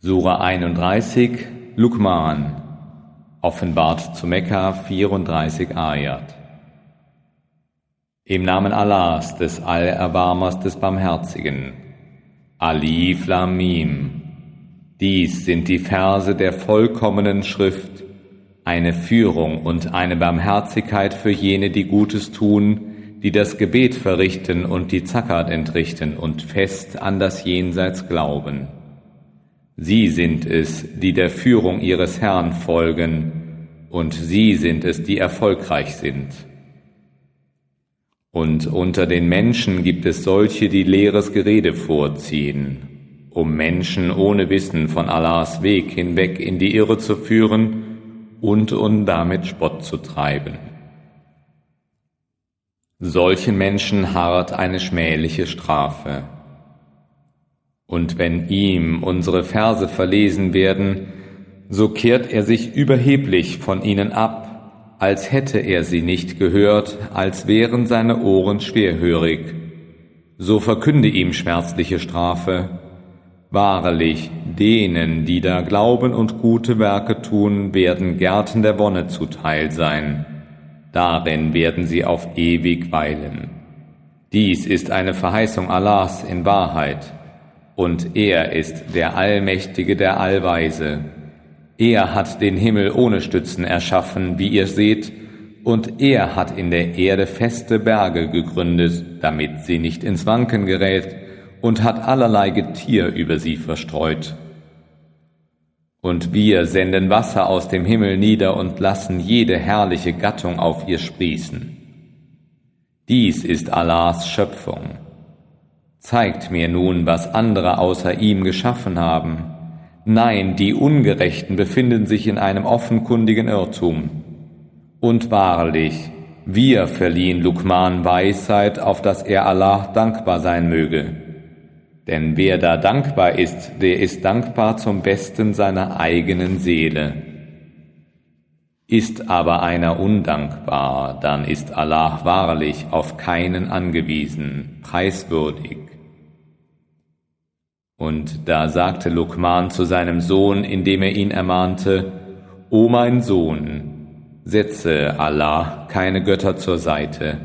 Sura 31, Luqman, offenbart zu Mekka 34 Ayat. Im Namen Allahs, des Allerbarmers, des Barmherzigen. Alif Lam Mim. Dies sind die Verse der vollkommenen Schrift, eine Führung und eine Barmherzigkeit für jene, die Gutes tun, die das Gebet verrichten und die Zakat entrichten und fest an das Jenseits glauben. Sie sind es, die der Führung ihres Herrn folgen, und sie sind es, die erfolgreich sind. Und unter den Menschen gibt es solche, die leeres Gerede vorziehen, um Menschen ohne Wissen von Allahs Weg hinweg in die Irre zu führen und um damit Spott zu treiben. Solchen Menschen harrt eine schmähliche Strafe. Und wenn ihm unsere Verse verlesen werden, so kehrt er sich überheblich von ihnen ab, als hätte er sie nicht gehört, als wären seine Ohren schwerhörig. So verkünde ihm schmerzliche Strafe. Wahrlich, denen, die da glauben und gute Werke tun, werden Gärten der Wonne zuteil sein. Darin werden sie auf ewig weilen. Dies ist eine Verheißung Allahs in Wahrheit und er ist der Allmächtige, der Allweise. Er hat den Himmel ohne Stützen erschaffen, wie ihr seht, und er hat in der Erde feste Berge gegründet, damit sie nicht ins Wanken gerät, und hat allerlei Getier über sie verstreut. Und wir senden Wasser aus dem Himmel nieder und lassen jede herrliche Gattung auf ihr sprießen. Dies ist Allahs Schöpfung. Zeigt mir nun, was andere außer ihm geschaffen haben. Nein, die Ungerechten befinden sich in einem offenkundigen Irrtum. Und wahrlich, wir verliehen Lukman Weisheit, auf dass er Allah dankbar sein möge. Denn wer da dankbar ist, der ist dankbar zum Besten seiner eigenen Seele. Ist aber einer undankbar, dann ist Allah wahrlich auf keinen angewiesen, preiswürdig. Und da sagte Lukman zu seinem Sohn, indem er ihn ermahnte, O mein Sohn, setze Allah keine Götter zur Seite,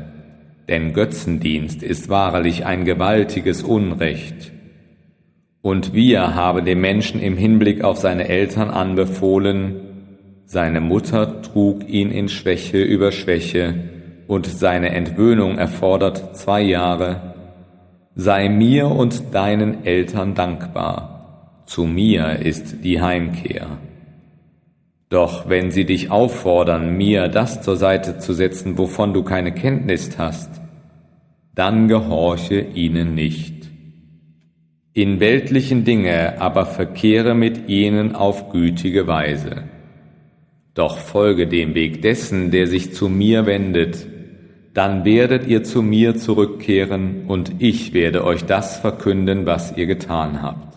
denn Götzendienst ist wahrlich ein gewaltiges Unrecht. Und wir haben dem Menschen im Hinblick auf seine Eltern anbefohlen, seine Mutter trug ihn in Schwäche über Schwäche, und seine Entwöhnung erfordert zwei Jahre. Sei mir und deinen Eltern dankbar. Zu mir ist die Heimkehr. Doch wenn sie dich auffordern, mir das zur Seite zu setzen, wovon du keine Kenntnis hast, dann gehorche ihnen nicht. In weltlichen Dinge aber verkehre mit ihnen auf gütige Weise doch folge dem Weg dessen, der sich zu mir wendet, dann werdet ihr zu mir zurückkehren und ich werde euch das verkünden, was ihr getan habt.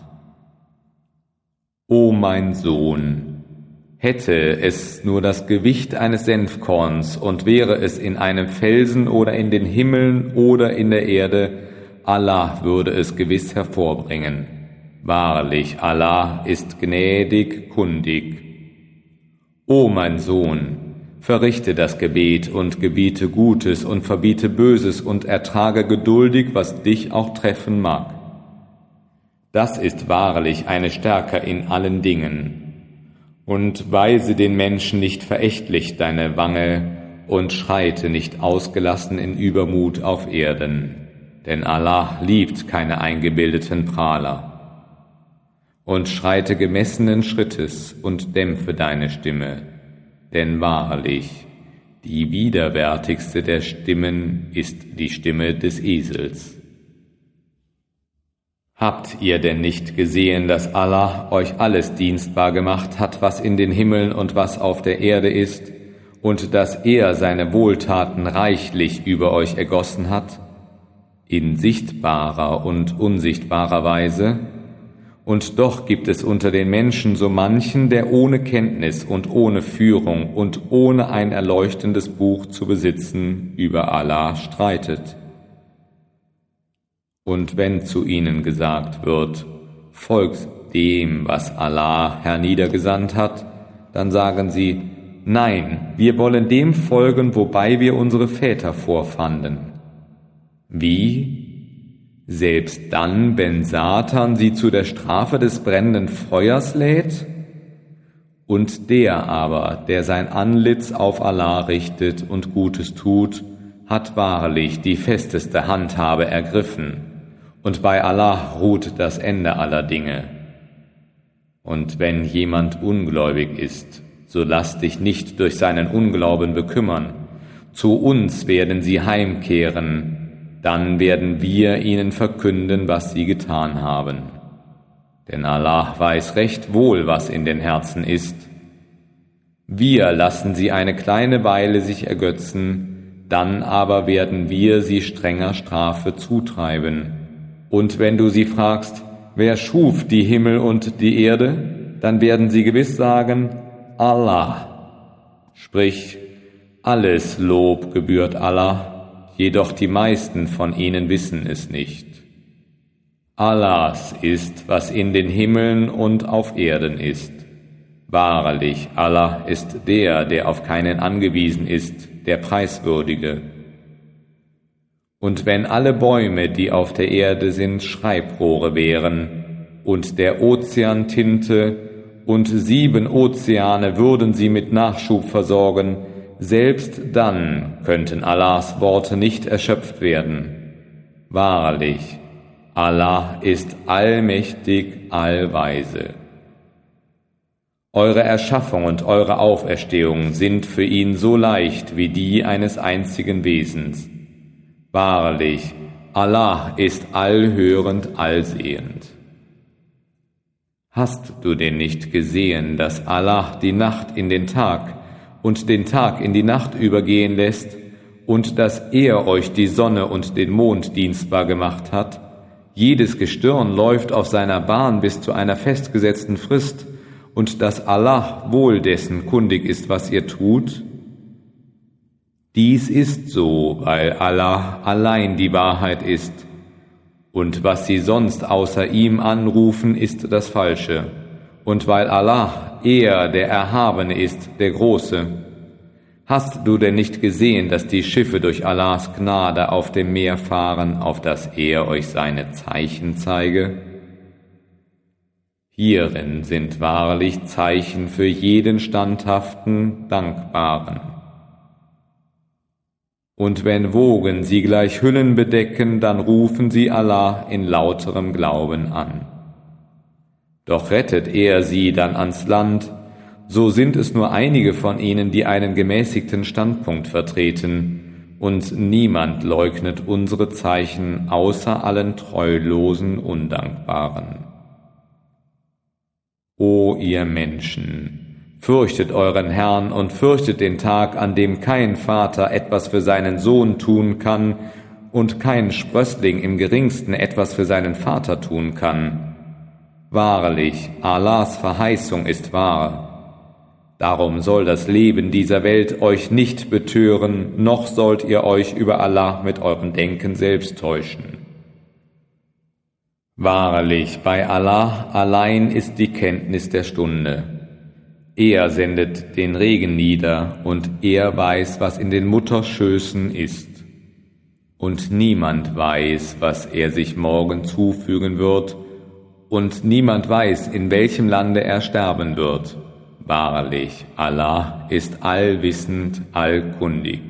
O mein Sohn, hätte es nur das Gewicht eines Senfkorns und wäre es in einem Felsen oder in den Himmeln oder in der Erde, Allah würde es gewiss hervorbringen. Wahrlich, Allah ist gnädig, kundig. O mein Sohn, verrichte das Gebet und gebiete Gutes und verbiete Böses und ertrage geduldig, was dich auch treffen mag. Das ist wahrlich eine Stärke in allen Dingen. Und weise den Menschen nicht verächtlich deine Wange und schreite nicht ausgelassen in Übermut auf Erden, denn Allah liebt keine eingebildeten Prahler und schreite gemessenen Schrittes und dämpfe deine Stimme, denn wahrlich, die widerwärtigste der Stimmen ist die Stimme des Esels. Habt ihr denn nicht gesehen, dass Allah euch alles dienstbar gemacht hat, was in den Himmeln und was auf der Erde ist, und dass er seine Wohltaten reichlich über euch ergossen hat, in sichtbarer und unsichtbarer Weise? Und doch gibt es unter den Menschen so manchen, der ohne Kenntnis und ohne Führung und ohne ein erleuchtendes Buch zu besitzen über Allah streitet. Und wenn zu ihnen gesagt wird, folgt dem, was Allah herniedergesandt hat, dann sagen sie, nein, wir wollen dem folgen, wobei wir unsere Väter vorfanden. Wie? Selbst dann, wenn Satan sie zu der Strafe des brennenden Feuers lädt? Und der aber, der sein Antlitz auf Allah richtet und Gutes tut, hat wahrlich die festeste Handhabe ergriffen, und bei Allah ruht das Ende aller Dinge. Und wenn jemand ungläubig ist, so lass dich nicht durch seinen Unglauben bekümmern. Zu uns werden sie heimkehren, dann werden wir ihnen verkünden, was sie getan haben. Denn Allah weiß recht wohl, was in den Herzen ist. Wir lassen sie eine kleine Weile sich ergötzen, dann aber werden wir sie strenger Strafe zutreiben. Und wenn du sie fragst, wer schuf die Himmel und die Erde, dann werden sie gewiss sagen, Allah. Sprich, alles Lob gebührt Allah, jedoch die meisten von ihnen wissen es nicht. Allahs ist, was in den Himmeln und auf Erden ist. Wahrlich, Allah ist der, der auf keinen angewiesen ist, der Preiswürdige. Und wenn alle Bäume, die auf der Erde sind, Schreibrohre wären, und der Ozean Tinte, und sieben Ozeane würden sie mit Nachschub versorgen, selbst dann könnten Allahs Worte nicht erschöpft werden. Wahrlich, Allah ist allmächtig, allweise. Eure Erschaffung und eure Auferstehung sind für ihn so leicht wie die eines einzigen Wesens. Wahrlich, Allah ist allhörend, allsehend. Hast du denn nicht gesehen, dass Allah die Nacht in den Tag und den Tag in die Nacht übergehen lässt und dass er euch die Sonne und den Mond dienstbar gemacht hat? Jedes Gestirn läuft auf seiner Bahn bis zu einer festgesetzten Frist und dass Allah wohl dessen kundig ist, was ihr tut? Dies ist so, weil Allah allein die Wahrheit ist und was sie sonst außer ihm anrufen, ist das Falsche. Und weil Allah, er, der Erhabene ist, der Große, hast du denn nicht gesehen, dass die Schiffe durch Allahs Gnade auf dem Meer fahren, auf das er euch seine Zeichen zeige? Hierin sind wahrlich Zeichen für jeden standhaften, dankbaren. Und wenn Wogen sie gleich Hüllen bedecken, dann rufen sie Allah in lauterem Glauben an. Doch rettet er sie dann ans Land, so sind es nur einige von ihnen, die einen gemäßigten Standpunkt vertreten, und niemand leugnet unsere Zeichen außer allen treulosen Undankbaren. O ihr Menschen, Fürchtet euren Herrn und fürchtet den Tag, an dem kein Vater etwas für seinen Sohn tun kann und kein Sprössling im geringsten etwas für seinen Vater tun kann. Wahrlich, Allahs Verheißung ist wahr. Darum soll das Leben dieser Welt euch nicht betören, noch sollt ihr euch über Allah mit eurem Denken selbst täuschen. Wahrlich, bei Allah allein ist die Kenntnis der Stunde. Er sendet den Regen nieder und er weiß, was in den Mutterschößen ist. Und niemand weiß, was er sich morgen zufügen wird, und niemand weiß, in welchem Lande er sterben wird. Wahrlich, Allah ist allwissend, allkundig.